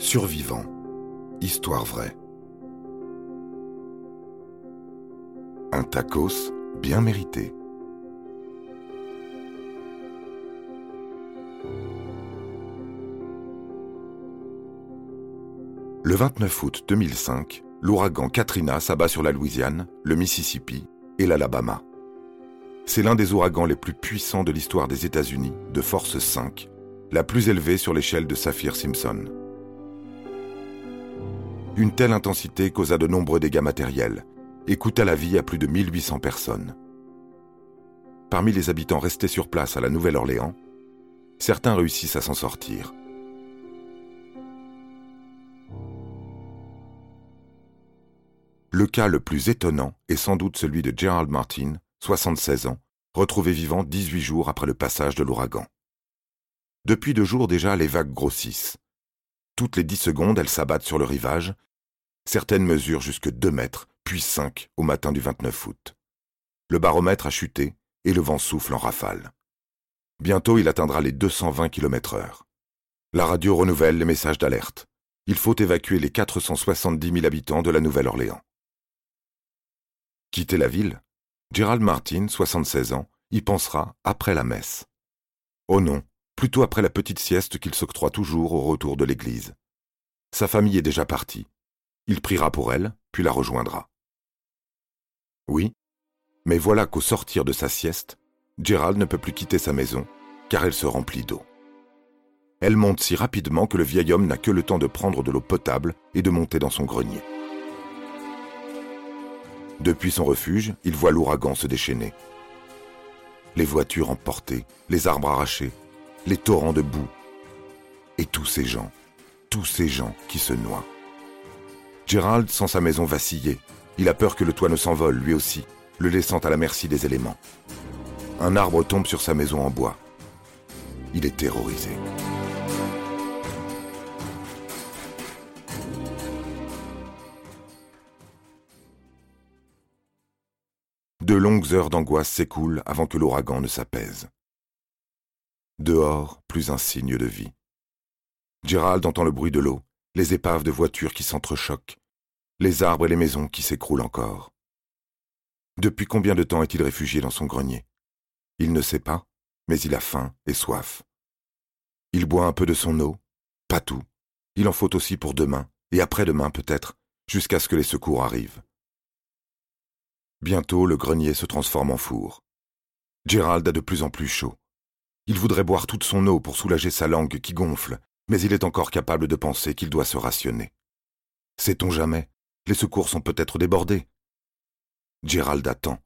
Survivant. Histoire vraie. Un tacos bien mérité. Le 29 août 2005, l'ouragan Katrina s'abat sur la Louisiane, le Mississippi et l'Alabama. C'est l'un des ouragans les plus puissants de l'histoire des États-Unis, de force 5, la plus élevée sur l'échelle de Saphir-Simpson. Une telle intensité causa de nombreux dégâts matériels et coûta la vie à plus de 1800 personnes. Parmi les habitants restés sur place à la Nouvelle-Orléans, certains réussissent à s'en sortir. Le cas le plus étonnant est sans doute celui de Gerald Martin, 76 ans, retrouvé vivant 18 jours après le passage de l'ouragan. Depuis deux jours déjà, les vagues grossissent. Toutes les dix secondes, elles s'abattent sur le rivage Certaines mesurent jusque 2 mètres, puis 5 au matin du 29 août. Le baromètre a chuté et le vent souffle en rafale. Bientôt, il atteindra les 220 km heure. La radio renouvelle les messages d'alerte. Il faut évacuer les 470 000 habitants de la Nouvelle-Orléans. Quitter la ville? Gerald Martin, 76 ans, y pensera après la messe. Oh non, plutôt après la petite sieste qu'il s'octroie toujours au retour de l'église. Sa famille est déjà partie, il priera pour elle, puis la rejoindra. Oui, mais voilà qu'au sortir de sa sieste, Gérald ne peut plus quitter sa maison, car elle se remplit d'eau. Elle monte si rapidement que le vieil homme n'a que le temps de prendre de l'eau potable et de monter dans son grenier. Depuis son refuge, il voit l'ouragan se déchaîner. Les voitures emportées, les arbres arrachés, les torrents de boue. Et tous ces gens, tous ces gens qui se noient. Gerald sent sa maison vaciller. Il a peur que le toit ne s'envole, lui aussi, le laissant à la merci des éléments. Un arbre tombe sur sa maison en bois. Il est terrorisé. De longues heures d'angoisse s'écoulent avant que l'ouragan ne s'apaise. Dehors, plus un signe de vie. Gerald entend le bruit de l'eau, les épaves de voitures qui s'entrechoquent, les arbres et les maisons qui s'écroulent encore. Depuis combien de temps est-il réfugié dans son grenier? Il ne sait pas, mais il a faim et soif. Il boit un peu de son eau, pas tout. Il en faut aussi pour demain, et après-demain peut-être, jusqu'à ce que les secours arrivent. Bientôt le grenier se transforme en four. Gérald a de plus en plus chaud. Il voudrait boire toute son eau pour soulager sa langue qui gonfle, mais il est encore capable de penser qu'il doit se rationner. Sait-on jamais? Les secours sont peut-être débordés. Gérald attend.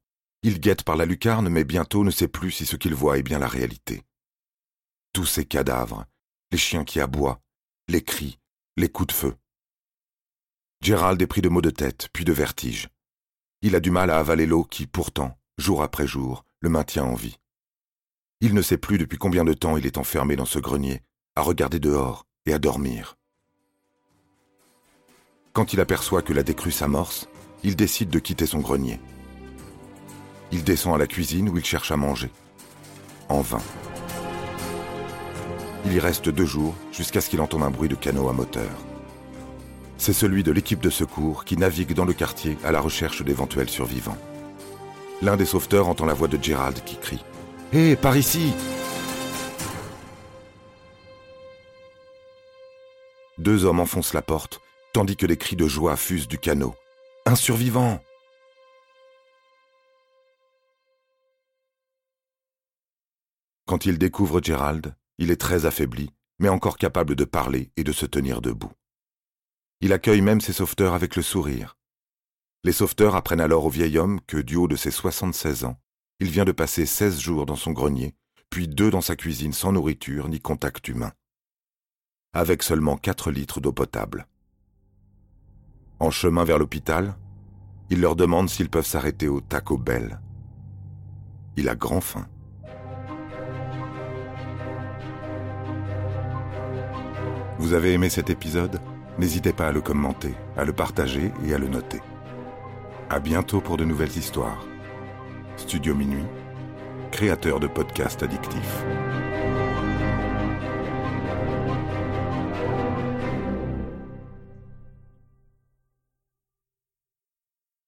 Il guette par la lucarne, mais bientôt ne sait plus si ce qu'il voit est bien la réalité. Tous ces cadavres, les chiens qui aboient, les cris, les coups de feu. Gérald est pris de maux de tête, puis de vertige. Il a du mal à avaler l'eau qui, pourtant, jour après jour, le maintient en vie. Il ne sait plus depuis combien de temps il est enfermé dans ce grenier, à regarder dehors et à dormir. Quand il aperçoit que la décrue s'amorce, il décide de quitter son grenier. Il descend à la cuisine où il cherche à manger. En vain. Il y reste deux jours jusqu'à ce qu'il entende un bruit de canot à moteur. C'est celui de l'équipe de secours qui navigue dans le quartier à la recherche d'éventuels survivants. L'un des sauveteurs entend la voix de Gerald qui crie ⁇ Hé, par ici !⁇ Deux hommes enfoncent la porte tandis que les cris de joie fusent du canot. Un survivant Quand il découvre Gérald, il est très affaibli, mais encore capable de parler et de se tenir debout. Il accueille même ses sauveteurs avec le sourire. Les sauveteurs apprennent alors au vieil homme que, du haut de ses 76 ans, il vient de passer 16 jours dans son grenier, puis deux dans sa cuisine sans nourriture ni contact humain. Avec seulement 4 litres d'eau potable. En chemin vers l'hôpital, il leur demande s'ils peuvent s'arrêter au Taco Bell. Il a grand faim. Vous avez aimé cet épisode? N'hésitez pas à le commenter, à le partager et à le noter. À bientôt pour de nouvelles histoires. Studio Minuit, créateur de podcasts addictifs.